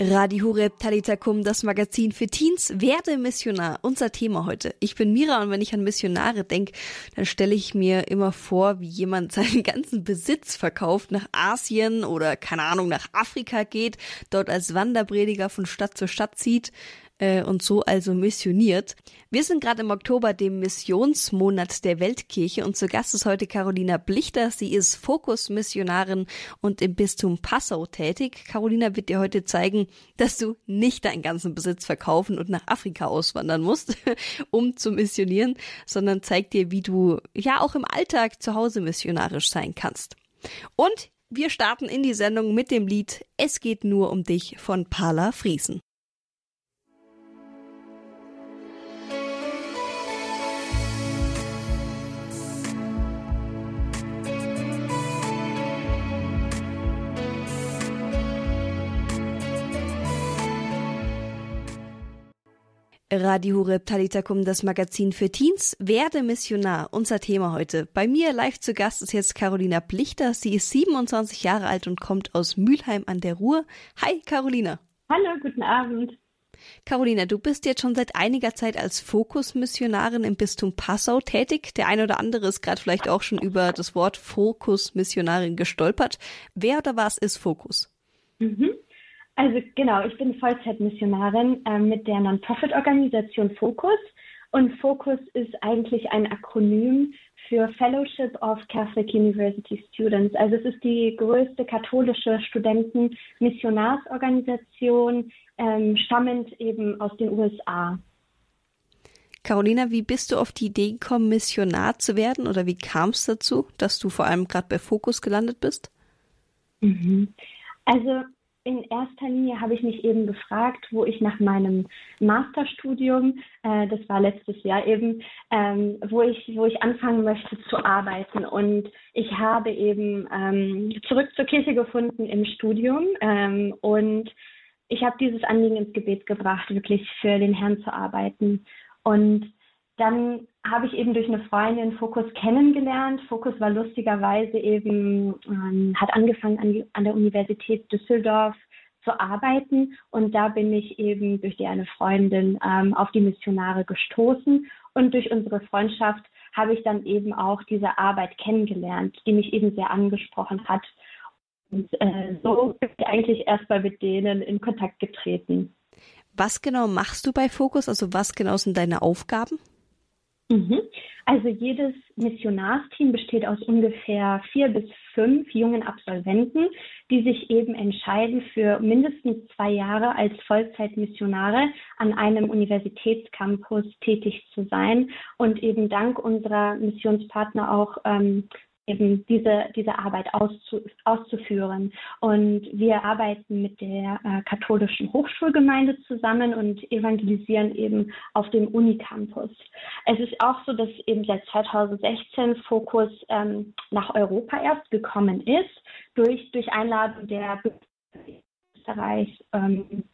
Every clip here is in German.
Radio Horeb Talitakum, das Magazin für Teens, werde Missionar. Unser Thema heute. Ich bin Mira und wenn ich an Missionare denke, dann stelle ich mir immer vor, wie jemand seinen ganzen Besitz verkauft, nach Asien oder keine Ahnung, nach Afrika geht, dort als Wanderprediger von Stadt zu Stadt zieht äh, und so also missioniert. Wir sind gerade im Oktober, dem Missionsmonat der Weltkirche und zu Gast ist heute Carolina Blichter. Sie ist Fokusmissionarin und im Bistum Passau tätig. Carolina wird dir heute zeigen, dass du nicht deinen ganzen Besitz verkaufen und nach Afrika auswandern musst, um zu missionieren, sondern zeigt dir, wie du ja auch im Alltag zu Hause missionarisch sein kannst. Und wir starten in die Sendung mit dem Lied Es geht nur um dich von Pala Friesen. Radio Horeb Talitakum, das Magazin für Teens. Werde Missionar, unser Thema heute. Bei mir live zu Gast ist jetzt Carolina Plichter. Sie ist 27 Jahre alt und kommt aus Mülheim an der Ruhr. Hi, Carolina. Hallo, guten Abend. Carolina, du bist jetzt schon seit einiger Zeit als Fokusmissionarin im Bistum Passau tätig. Der eine oder andere ist gerade vielleicht auch schon über das Wort Fokusmissionarin gestolpert. Wer oder was ist Fokus? Mhm. Also genau, ich bin Vollzeitmissionarin äh, mit der Non-Profit-Organisation Focus. Und Focus ist eigentlich ein Akronym für Fellowship of Catholic University Students. Also es ist die größte katholische Studenten-Missionarsorganisation, ähm, stammend eben aus den USA. Carolina, wie bist du auf die Idee gekommen, Missionar zu werden oder wie kam es dazu, dass du vor allem gerade bei Focus gelandet bist? Mhm. Also in erster Linie habe ich mich eben gefragt, wo ich nach meinem Masterstudium, äh, das war letztes Jahr eben, ähm, wo ich wo ich anfangen möchte zu arbeiten. Und ich habe eben ähm, zurück zur Kirche gefunden im Studium ähm, und ich habe dieses Anliegen ins Gebet gebracht, wirklich für den Herrn zu arbeiten. Und dann habe ich eben durch eine Freundin Fokus kennengelernt. Fokus war lustigerweise eben, ähm, hat angefangen an, an der Universität Düsseldorf zu arbeiten und da bin ich eben durch die eine Freundin ähm, auf die Missionare gestoßen und durch unsere Freundschaft habe ich dann eben auch diese Arbeit kennengelernt, die mich eben sehr angesprochen hat. Und äh, so bin ich eigentlich erst mal mit denen in Kontakt getreten. Was genau machst du bei Fokus? Also was genau sind deine Aufgaben? Mhm. Also jedes Missionarsteam besteht aus ungefähr vier bis fünf jungen Absolventen, die sich eben entscheiden, für mindestens zwei Jahre als Vollzeitmissionare an einem Universitätscampus tätig zu sein und eben dank unserer Missionspartner auch ähm, eben diese, diese Arbeit auszu, auszuführen. Und wir arbeiten mit der äh, katholischen Hochschulgemeinde zusammen und evangelisieren eben auf dem Unicampus. Es ist auch so, dass eben seit 2016 Fokus ähm, nach Europa erst gekommen ist, durch, durch Einladung der Österreich ähm,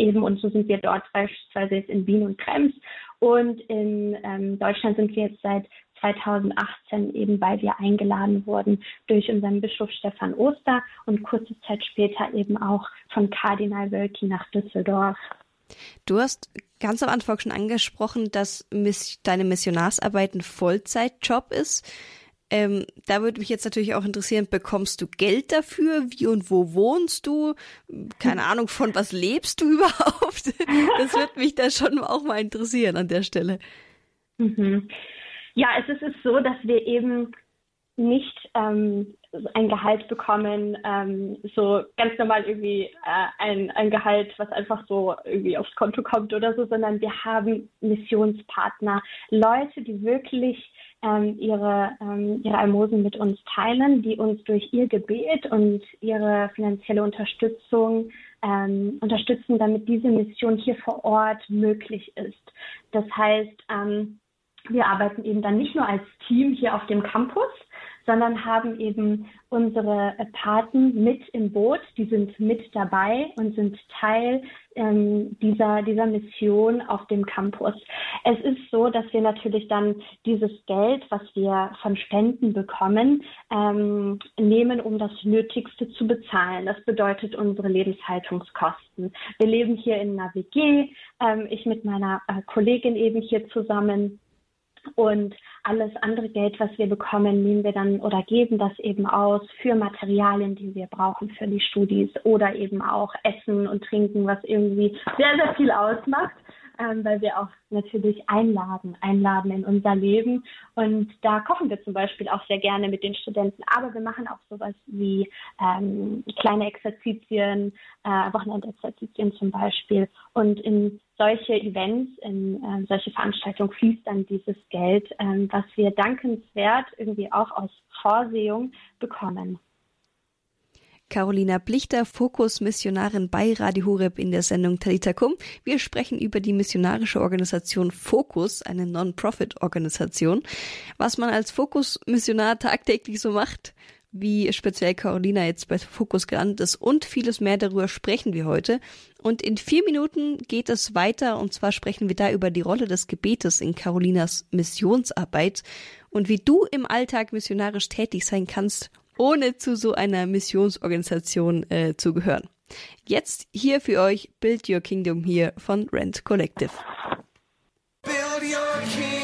eben und so sind wir dort beispielsweise jetzt in Wien und Krems und in ähm, Deutschland sind wir jetzt seit 2018 eben, weil wir eingeladen wurden durch unseren Bischof Stefan Oster und kurze Zeit später eben auch von Kardinal Wölki nach Düsseldorf. Du hast ganz am Anfang schon angesprochen, dass deine Missionarsarbeit ein Vollzeitjob ist. Ähm, da würde mich jetzt natürlich auch interessieren, bekommst du Geld dafür? Wie und wo wohnst du? Keine Ahnung, von was lebst du überhaupt? Das würde mich da schon auch mal interessieren an der Stelle. Mhm. Ja, es ist so, dass wir eben nicht ähm, ein Gehalt bekommen, ähm, so ganz normal irgendwie äh, ein, ein Gehalt, was einfach so irgendwie aufs Konto kommt oder so, sondern wir haben Missionspartner, Leute, die wirklich ähm, ihre, ähm, ihre Almosen mit uns teilen, die uns durch ihr Gebet und ihre finanzielle Unterstützung ähm, unterstützen, damit diese Mission hier vor Ort möglich ist. Das heißt, ähm, wir arbeiten eben dann nicht nur als Team hier auf dem Campus, sondern haben eben unsere Paten mit im Boot, die sind mit dabei und sind Teil ähm, dieser, dieser Mission auf dem Campus. Es ist so, dass wir natürlich dann dieses Geld, was wir von Spenden bekommen, ähm, nehmen, um das Nötigste zu bezahlen. Das bedeutet unsere Lebenshaltungskosten. Wir leben hier in einer WG, ähm, ich mit meiner äh, Kollegin eben hier zusammen. Und alles andere Geld, was wir bekommen, nehmen wir dann oder geben das eben aus für Materialien, die wir brauchen für die Studis oder eben auch Essen und Trinken, was irgendwie sehr, sehr viel ausmacht ähm, weil wir auch natürlich einladen, einladen in unser Leben. Und da kochen wir zum Beispiel auch sehr gerne mit den Studenten. Aber wir machen auch sowas wie ähm, kleine Exerzitien, äh, Wochenendexerzitien zum Beispiel. Und in solche Events, in äh, solche Veranstaltungen fließt dann dieses Geld, äh, was wir dankenswert irgendwie auch aus Vorsehung bekommen. Carolina Blichter, Fokus-Missionarin bei Radio Horeb in der Sendung Talita Kum. Wir sprechen über die missionarische Organisation Fokus, eine Non-Profit-Organisation. Was man als Fokus-Missionar tagtäglich so macht, wie speziell Carolina jetzt bei Fokus gelandet ist und vieles mehr darüber sprechen wir heute. Und in vier Minuten geht es weiter und zwar sprechen wir da über die Rolle des Gebetes in Carolinas Missionsarbeit und wie du im Alltag missionarisch tätig sein kannst ohne zu so einer Missionsorganisation äh, zu gehören. Jetzt hier für euch Build Your Kingdom hier von Rent Collective. Build your kingdom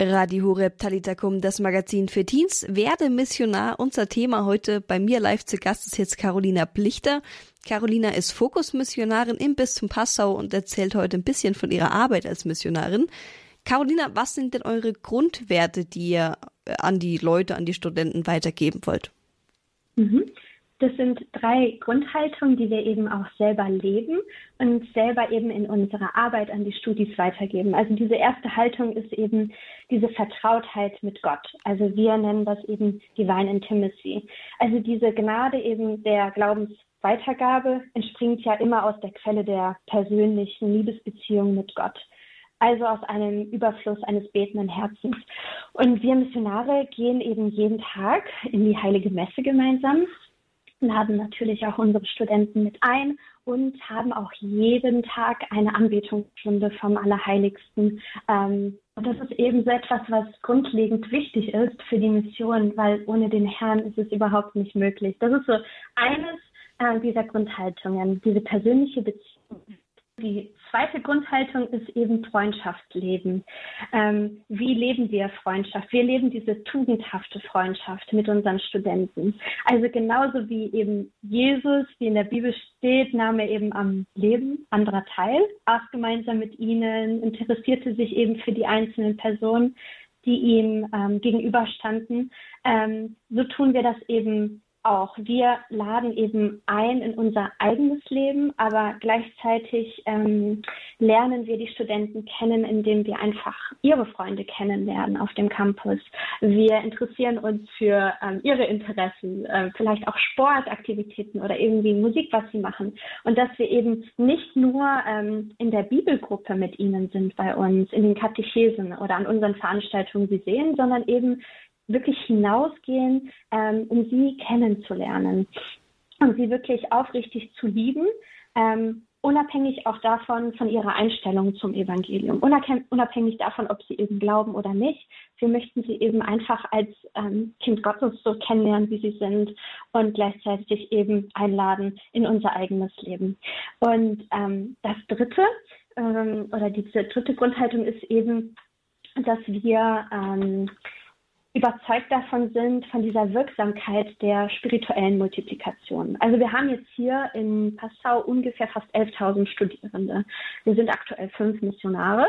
Radio Horeb Talitakum, das Magazin für Teens. Werde Missionar. Unser Thema heute bei mir live zu Gast ist jetzt Carolina Plichter. Carolina ist Fokusmissionarin im Bistum Passau und erzählt heute ein bisschen von ihrer Arbeit als Missionarin. Carolina, was sind denn eure Grundwerte, die ihr an die Leute, an die Studenten weitergeben wollt? Mhm. Das sind drei Grundhaltungen, die wir eben auch selber leben und selber eben in unserer Arbeit an die Studis weitergeben. Also diese erste Haltung ist eben diese Vertrautheit mit Gott. Also wir nennen das eben Divine Intimacy. Also diese Gnade eben der Glaubensweitergabe entspringt ja immer aus der Quelle der persönlichen Liebesbeziehung mit Gott also aus einem Überfluss eines betenden Herzens. Und wir Missionare gehen eben jeden Tag in die heilige Messe gemeinsam laden natürlich auch unsere Studenten mit ein und haben auch jeden Tag eine Anbetungsstunde vom Allerheiligsten. Ähm, und das ist eben so etwas, was grundlegend wichtig ist für die Mission, weil ohne den Herrn ist es überhaupt nicht möglich. Das ist so eines äh, dieser Grundhaltungen, diese persönliche Beziehung die zweite Grundhaltung ist eben Freundschaft leben. Ähm, wie leben wir Freundschaft? Wir leben diese tugendhafte Freundschaft mit unseren Studenten. Also genauso wie eben Jesus, wie in der Bibel steht, nahm er eben am Leben anderer teil, aß gemeinsam mit ihnen, interessierte sich eben für die einzelnen Personen, die ihm ähm, gegenüberstanden. Ähm, so tun wir das eben auch. Wir laden eben ein in unser eigenes Leben, aber gleichzeitig ähm, lernen wir die Studenten kennen, indem wir einfach ihre Freunde kennenlernen auf dem Campus. Wir interessieren uns für ähm, ihre Interessen, äh, vielleicht auch Sportaktivitäten oder irgendwie Musik, was sie machen. Und dass wir eben nicht nur ähm, in der Bibelgruppe mit ihnen sind bei uns, in den Katechesen oder an unseren Veranstaltungen sie sehen, sondern eben wirklich hinausgehen, ähm, um sie kennenzulernen und sie wirklich aufrichtig zu lieben, ähm, unabhängig auch davon, von ihrer Einstellung zum Evangelium, unabhängig davon, ob sie eben glauben oder nicht. Wir möchten sie eben einfach als ähm, Kind Gottes so kennenlernen, wie sie sind und gleichzeitig eben einladen in unser eigenes Leben. Und ähm, das Dritte ähm, oder diese dritte Grundhaltung ist eben, dass wir ähm, überzeugt davon sind, von dieser Wirksamkeit der spirituellen Multiplikation. Also wir haben jetzt hier in Passau ungefähr fast 11.000 Studierende. Wir sind aktuell fünf Missionare.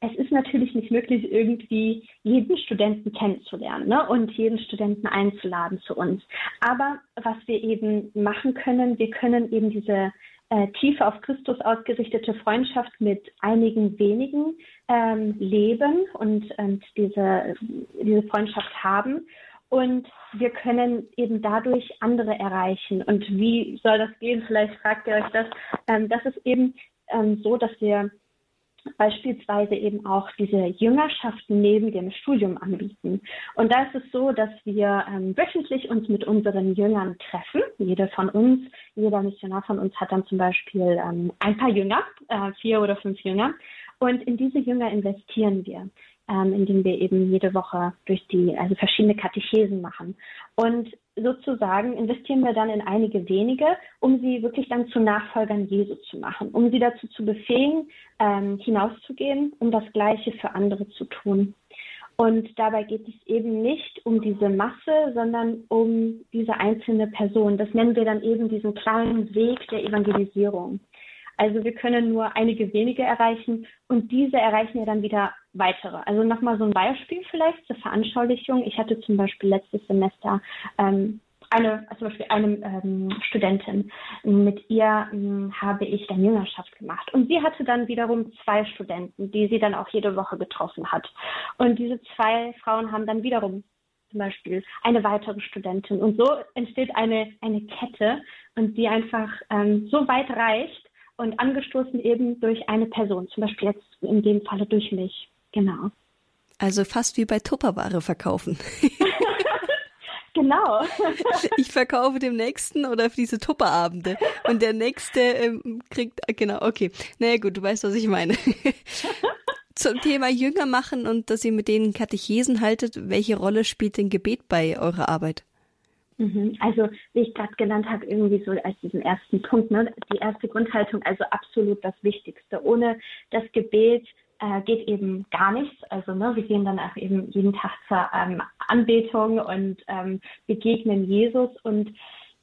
Es ist natürlich nicht möglich, irgendwie jeden Studenten kennenzulernen ne, und jeden Studenten einzuladen zu uns. Aber was wir eben machen können, wir können eben diese äh, tiefe auf Christus ausgerichtete Freundschaft mit einigen wenigen ähm, leben und, und diese, diese Freundschaft haben und wir können eben dadurch andere erreichen. Und wie soll das gehen? Vielleicht fragt ihr euch das. Ähm, das ist eben ähm, so, dass wir beispielsweise eben auch diese Jüngerschaften neben dem Studium anbieten. Und da ist es so, dass wir ähm, wöchentlich uns mit unseren Jüngern treffen. Jede von uns, jeder Missionar von uns hat dann zum Beispiel ähm, ein paar Jünger, äh, vier oder fünf Jünger. Und in diese Jünger investieren wir ähm, indem wir eben jede Woche durch die, also verschiedene Katechesen machen. Und sozusagen investieren wir dann in einige wenige, um sie wirklich dann zu Nachfolgern Jesu zu machen, um sie dazu zu befähigen, ähm, hinauszugehen, um das Gleiche für andere zu tun. Und dabei geht es eben nicht um diese Masse, sondern um diese einzelne Person. Das nennen wir dann eben diesen kleinen Weg der Evangelisierung. Also wir können nur einige wenige erreichen und diese erreichen ja dann wieder weitere. Also nochmal so ein Beispiel vielleicht zur Veranschaulichung. Ich hatte zum Beispiel letztes Semester ähm, eine, also zum Beispiel eine ähm, Studentin. Mit ihr ähm, habe ich dann Jüngerschaft gemacht. Und sie hatte dann wiederum zwei Studenten, die sie dann auch jede Woche getroffen hat. Und diese zwei Frauen haben dann wiederum zum Beispiel eine weitere Studentin. Und so entsteht eine, eine Kette und die einfach ähm, so weit reicht, und angestoßen eben durch eine Person, zum Beispiel jetzt in dem Falle durch mich. Genau. Also fast wie bei Tupperware verkaufen. genau. ich verkaufe dem Nächsten oder für diese Tupperabende und der Nächste ähm, kriegt, genau, okay. Naja gut, du weißt, was ich meine. Zum Thema Jünger machen und dass ihr mit denen Katechesen haltet, welche Rolle spielt denn Gebet bei eurer Arbeit? Mhm. Also, wie ich gerade genannt habe, irgendwie so als diesen ersten Punkt, ne? die erste Grundhaltung, also absolut das Wichtigste. Ohne das Gebet äh, geht eben gar nichts. Also ne, wir gehen dann auch eben jeden Tag zur ähm, Anbetung und ähm, begegnen Jesus und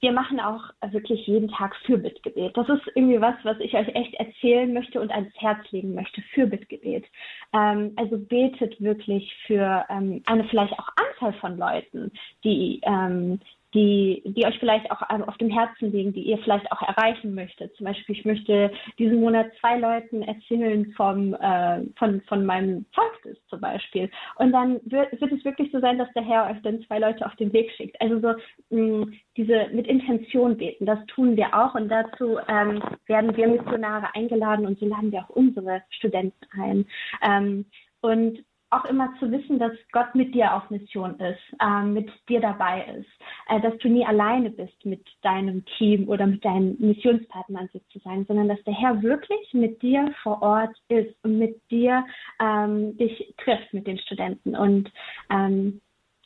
wir machen auch wirklich jeden Tag Fürbittgebet. Das ist irgendwie was, was ich euch echt erzählen möchte und ans Herz legen möchte. Fürbittgebet. Ähm, also betet wirklich für ähm, eine vielleicht auch Anzahl von Leuten, die ähm, die, die euch vielleicht auch auf dem Herzen liegen, die ihr vielleicht auch erreichen möchtet. Zum Beispiel, ich möchte diesen Monat zwei Leuten erzählen vom, äh, von, von meinem Zeugnis zum Beispiel. Und dann wird, wird es wirklich so sein, dass der Herr euch dann zwei Leute auf den Weg schickt. Also so mh, diese mit Intention beten, das tun wir auch. Und dazu ähm, werden wir Missionare eingeladen und so laden wir auch unsere Studenten ein. Ähm, und auch immer zu wissen, dass Gott mit dir auf Mission ist, äh, mit dir dabei ist, äh, dass du nie alleine bist mit deinem Team oder mit deinen Missionspartnern sozusagen, sondern dass der Herr wirklich mit dir vor Ort ist und mit dir ähm, dich trifft mit den Studenten. Und ähm,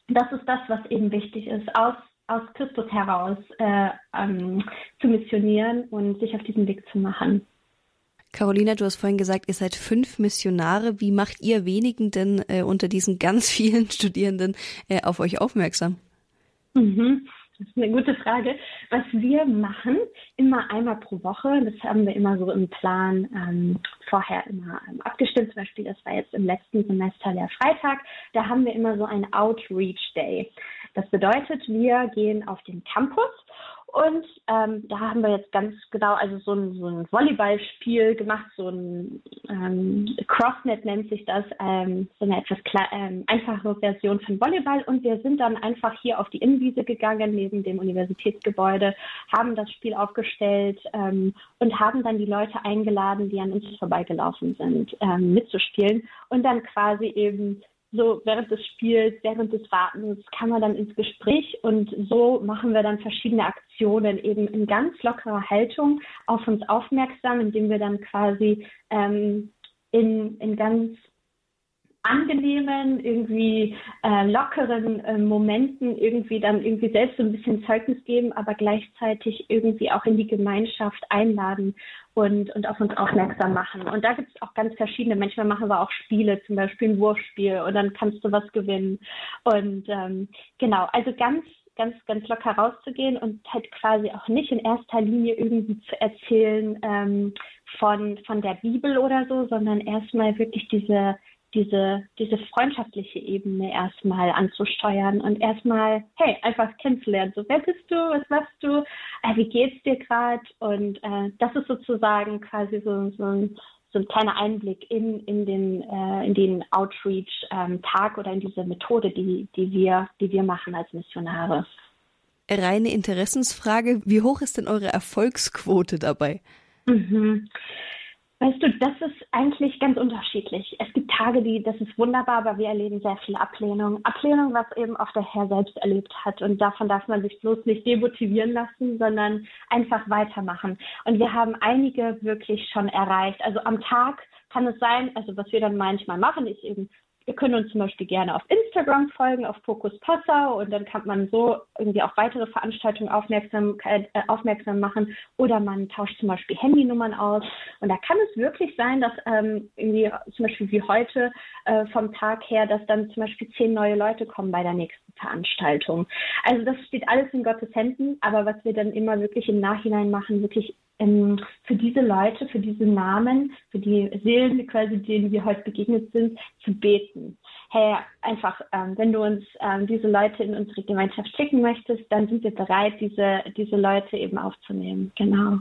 das ist das, was eben wichtig ist, aus aus Christus heraus äh, ähm, zu missionieren und sich auf diesen Weg zu machen. Carolina, du hast vorhin gesagt, ihr seid fünf Missionare. Wie macht ihr wenigen denn äh, unter diesen ganz vielen Studierenden äh, auf euch aufmerksam? Mhm. Das ist eine gute Frage. Was wir machen, immer einmal pro Woche, das haben wir immer so im Plan ähm, vorher immer ähm, abgestimmt. Zum Beispiel, das war jetzt im letzten Semester der Freitag. Da haben wir immer so einen Outreach Day. Das bedeutet, wir gehen auf den Campus und ähm, da haben wir jetzt ganz genau, also so ein, so ein Volleyballspiel gemacht, so ein ähm, Crossnet nennt sich das, ähm, so eine etwas ähm, einfachere Version von Volleyball. Und wir sind dann einfach hier auf die Innenwiese gegangen, neben dem Universitätsgebäude, haben das Spiel aufgestellt ähm, und haben dann die Leute eingeladen, die an uns vorbeigelaufen sind, ähm, mitzuspielen und dann quasi eben so während des Spiels, während des Wartens kann man dann ins Gespräch und so machen wir dann verschiedene Aktionen eben in ganz lockerer Haltung auf uns aufmerksam, indem wir dann quasi ähm, in, in ganz angenehmen, irgendwie äh, lockeren äh, Momenten irgendwie dann irgendwie selbst so ein bisschen Zeugnis geben, aber gleichzeitig irgendwie auch in die Gemeinschaft einladen und, und auf uns aufmerksam machen. Und da gibt es auch ganz verschiedene. Manchmal machen wir auch Spiele, zum Beispiel ein Wurfspiel und dann kannst du was gewinnen. Und ähm, genau, also ganz ganz, ganz locker rauszugehen und halt quasi auch nicht in erster Linie irgendwie zu erzählen ähm, von, von der Bibel oder so, sondern erstmal wirklich diese, diese, diese freundschaftliche Ebene erstmal anzusteuern und erstmal, hey, einfach kennenzulernen. So, wer bist du? Was machst du? Äh, wie geht's dir gerade? Und äh, das ist sozusagen quasi so, so, ein, so ein kleiner Einblick in, in den, äh, in den Outreach-Tag ähm, oder in diese Methode, die, die, wir, die wir machen als Missionare. Reine Interessensfrage, wie hoch ist denn eure Erfolgsquote dabei? Mhm. Weißt du, das ist eigentlich ganz unterschiedlich. Es gibt Tage, die, das ist wunderbar, aber wir erleben sehr viel Ablehnung. Ablehnung, was eben auch der Herr selbst erlebt hat. Und davon darf man sich bloß nicht demotivieren lassen, sondern einfach weitermachen. Und wir haben einige wirklich schon erreicht. Also am Tag kann es sein, also was wir dann manchmal machen, ist eben Ihr könnt uns zum Beispiel gerne auf Instagram folgen, auf Fokus Passau und dann kann man so irgendwie auf weitere Veranstaltungen aufmerksam, äh, aufmerksam machen. Oder man tauscht zum Beispiel Handynummern aus. Und da kann es wirklich sein, dass ähm, irgendwie zum Beispiel wie heute äh, vom Tag her, dass dann zum Beispiel zehn neue Leute kommen bei der nächsten Veranstaltung. Also das steht alles in Gottes Händen, aber was wir dann immer wirklich im Nachhinein machen, wirklich ähm, für diese Leute, für diese Namen, für die Seelen, quasi denen wir heute begegnet sind, zu beten. Hey, einfach, ähm, wenn du uns ähm, diese Leute in unsere Gemeinschaft schicken möchtest, dann sind wir bereit, diese, diese Leute eben aufzunehmen. Genau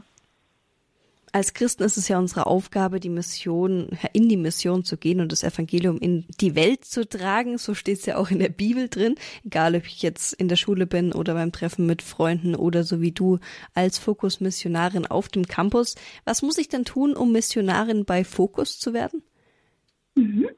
als Christen ist es ja unsere Aufgabe, die Mission, in die Mission zu gehen und das Evangelium in die Welt zu tragen. So steht es ja auch in der Bibel drin. Egal, ob ich jetzt in der Schule bin oder beim Treffen mit Freunden oder so wie du als Fokus-Missionarin auf dem Campus. Was muss ich denn tun, um Missionarin bei Fokus zu werden? Mhm.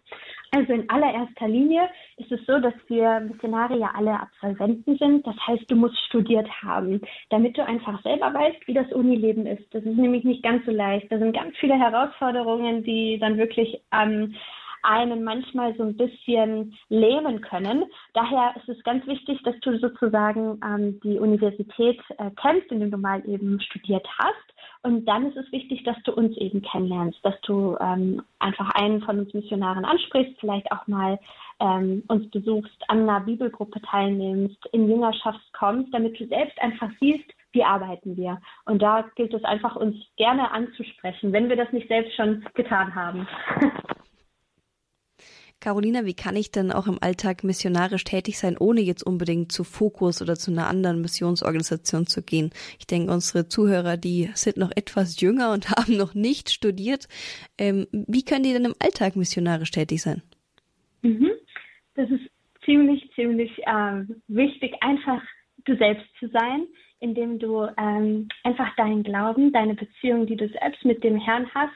Also in allererster Linie ist es so, dass wir Missionare ja alle Absolventen sind. Das heißt, du musst studiert haben, damit du einfach selber weißt, wie das Unileben ist. Das ist nämlich nicht ganz so leicht. Da sind ganz viele Herausforderungen, die dann wirklich ähm, einen manchmal so ein bisschen lähmen können. Daher ist es ganz wichtig, dass du sozusagen ähm, die Universität äh, kennst, in der du mal eben studiert hast und dann ist es wichtig, dass du uns eben kennenlernst, dass du ähm, einfach einen von uns Missionaren ansprichst, vielleicht auch mal ähm, uns besuchst, an einer Bibelgruppe teilnimmst, in Jüngerschaft kommst, damit du selbst einfach siehst, wie arbeiten wir. Und da gilt es einfach, uns gerne anzusprechen, wenn wir das nicht selbst schon getan haben. Carolina, wie kann ich denn auch im Alltag missionarisch tätig sein, ohne jetzt unbedingt zu Fokus oder zu einer anderen Missionsorganisation zu gehen? Ich denke, unsere Zuhörer, die sind noch etwas jünger und haben noch nicht studiert. Ähm, wie können die denn im Alltag missionarisch tätig sein? Mhm. Das ist ziemlich, ziemlich äh, wichtig, einfach du selbst zu sein, indem du ähm, einfach deinen Glauben, deine Beziehung, die du selbst mit dem Herrn hast,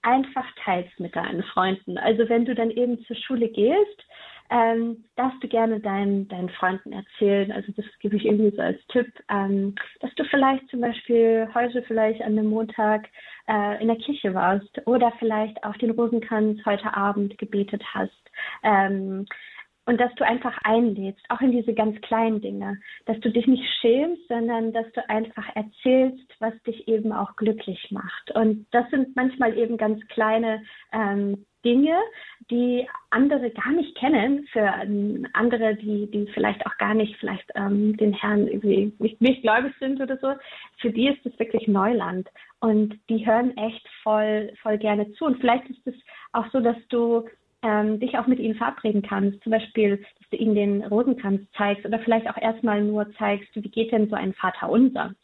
einfach teilst mit deinen Freunden. Also wenn du dann eben zur Schule gehst, ähm, darfst du gerne deinen, deinen Freunden erzählen. Also das gebe ich irgendwie so als Tipp, ähm, dass du vielleicht zum Beispiel heute vielleicht an einem Montag äh, in der Kirche warst oder vielleicht auch den Rosenkranz heute Abend gebetet hast. Ähm, und dass du einfach einlädst, auch in diese ganz kleinen Dinge, dass du dich nicht schämst, sondern dass du einfach erzählst, was dich eben auch glücklich macht. Und das sind manchmal eben ganz kleine ähm, Dinge, die andere gar nicht kennen, für ähm, andere, die, die vielleicht auch gar nicht vielleicht ähm, den Herrn irgendwie nicht, nicht gläubig sind oder so, für die ist es wirklich Neuland. Und die hören echt voll, voll gerne zu. Und vielleicht ist es auch so, dass du ähm, dich auch mit ihnen verabreden kannst. Zum Beispiel, dass du ihnen den Rosenkranz zeigst oder vielleicht auch erstmal nur zeigst, wie geht denn so ein Vater unser.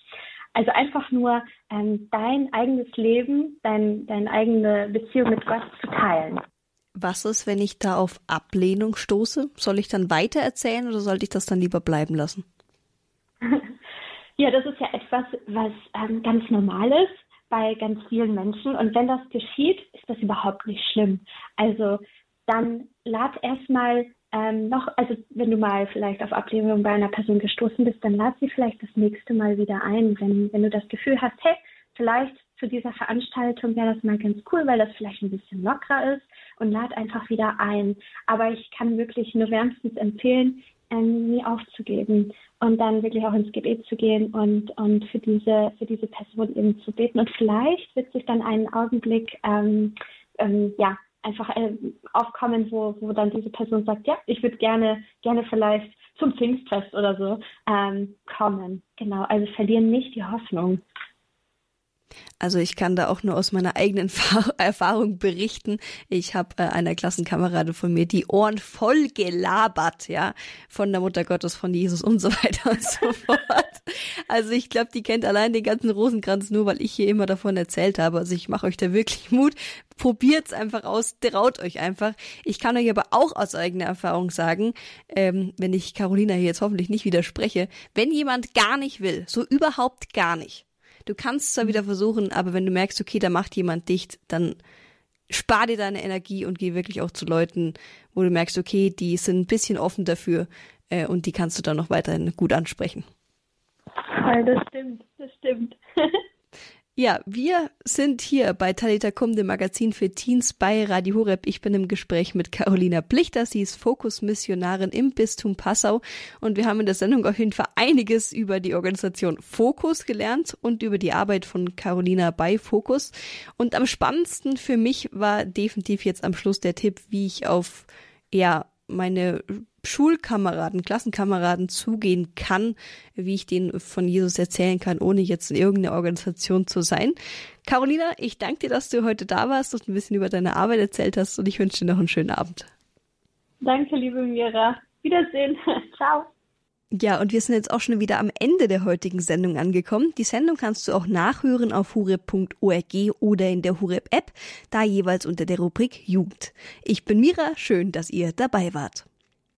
Also einfach nur ähm, dein eigenes Leben, dein, deine eigene Beziehung mit Gott zu teilen. Was ist, wenn ich da auf Ablehnung stoße? Soll ich dann weiter erzählen oder sollte ich das dann lieber bleiben lassen? ja, das ist ja etwas, was ähm, ganz normal ist bei ganz vielen Menschen. Und wenn das geschieht, ist das überhaupt nicht schlimm. Also dann lad erstmal ähm, noch, also wenn du mal vielleicht auf Ablehnung bei einer Person gestoßen bist, dann lad sie vielleicht das nächste Mal wieder ein, wenn, wenn du das Gefühl hast, hey, vielleicht zu dieser Veranstaltung wäre das mal ganz cool, weil das vielleicht ein bisschen lockerer ist und lad einfach wieder ein. Aber ich kann wirklich nur wärmstens empfehlen, ähm, nie aufzugeben und dann wirklich auch ins Gebet zu gehen und, und für diese, für diese Person eben zu beten. Und vielleicht wird sich dann einen Augenblick, ähm, ähm, ja, einfach äh, aufkommen, wo, wo dann diese Person sagt, ja, ich würde gerne, gerne vielleicht zum Pfingstfest oder so ähm, kommen. Genau, also verlieren nicht die Hoffnung. Also ich kann da auch nur aus meiner eigenen Erfahrung berichten. Ich habe äh, einer Klassenkamerade von mir die Ohren voll gelabert, ja, von der Mutter Gottes, von Jesus und so weiter und so fort. Also ich glaube, die kennt allein den ganzen Rosenkranz nur, weil ich hier immer davon erzählt habe. Also ich mache euch da wirklich Mut. Probiert's einfach aus, traut euch einfach. Ich kann euch aber auch aus eigener Erfahrung sagen, ähm, wenn ich Carolina hier jetzt hoffentlich nicht widerspreche, wenn jemand gar nicht will, so überhaupt gar nicht, Du kannst zwar wieder versuchen, aber wenn du merkst, okay, da macht jemand dicht, dann spar dir deine Energie und geh wirklich auch zu Leuten, wo du merkst, okay, die sind ein bisschen offen dafür äh, und die kannst du dann noch weiterhin gut ansprechen. Ja, das stimmt, das stimmt. Ja, wir sind hier bei Talita Kum, dem Magazin für Teens bei Radio Horeb. Ich bin im Gespräch mit Carolina Plichter. Sie ist Fokus-Missionarin im Bistum Passau. Und wir haben in der Sendung auf jeden Fall einiges über die Organisation Fokus gelernt und über die Arbeit von Carolina bei Fokus. Und am spannendsten für mich war definitiv jetzt am Schluss der Tipp, wie ich auf, ja, meine Schulkameraden, Klassenkameraden zugehen kann, wie ich denen von Jesus erzählen kann, ohne jetzt in irgendeiner Organisation zu sein. Carolina, ich danke dir, dass du heute da warst und ein bisschen über deine Arbeit erzählt hast und ich wünsche dir noch einen schönen Abend. Danke, liebe Mira. Wiedersehen. Ciao. Ja, und wir sind jetzt auch schon wieder am Ende der heutigen Sendung angekommen. Die Sendung kannst du auch nachhören auf hureb.org oder in der Hureb-App, da jeweils unter der Rubrik Jugend. Ich bin Mira, schön, dass ihr dabei wart.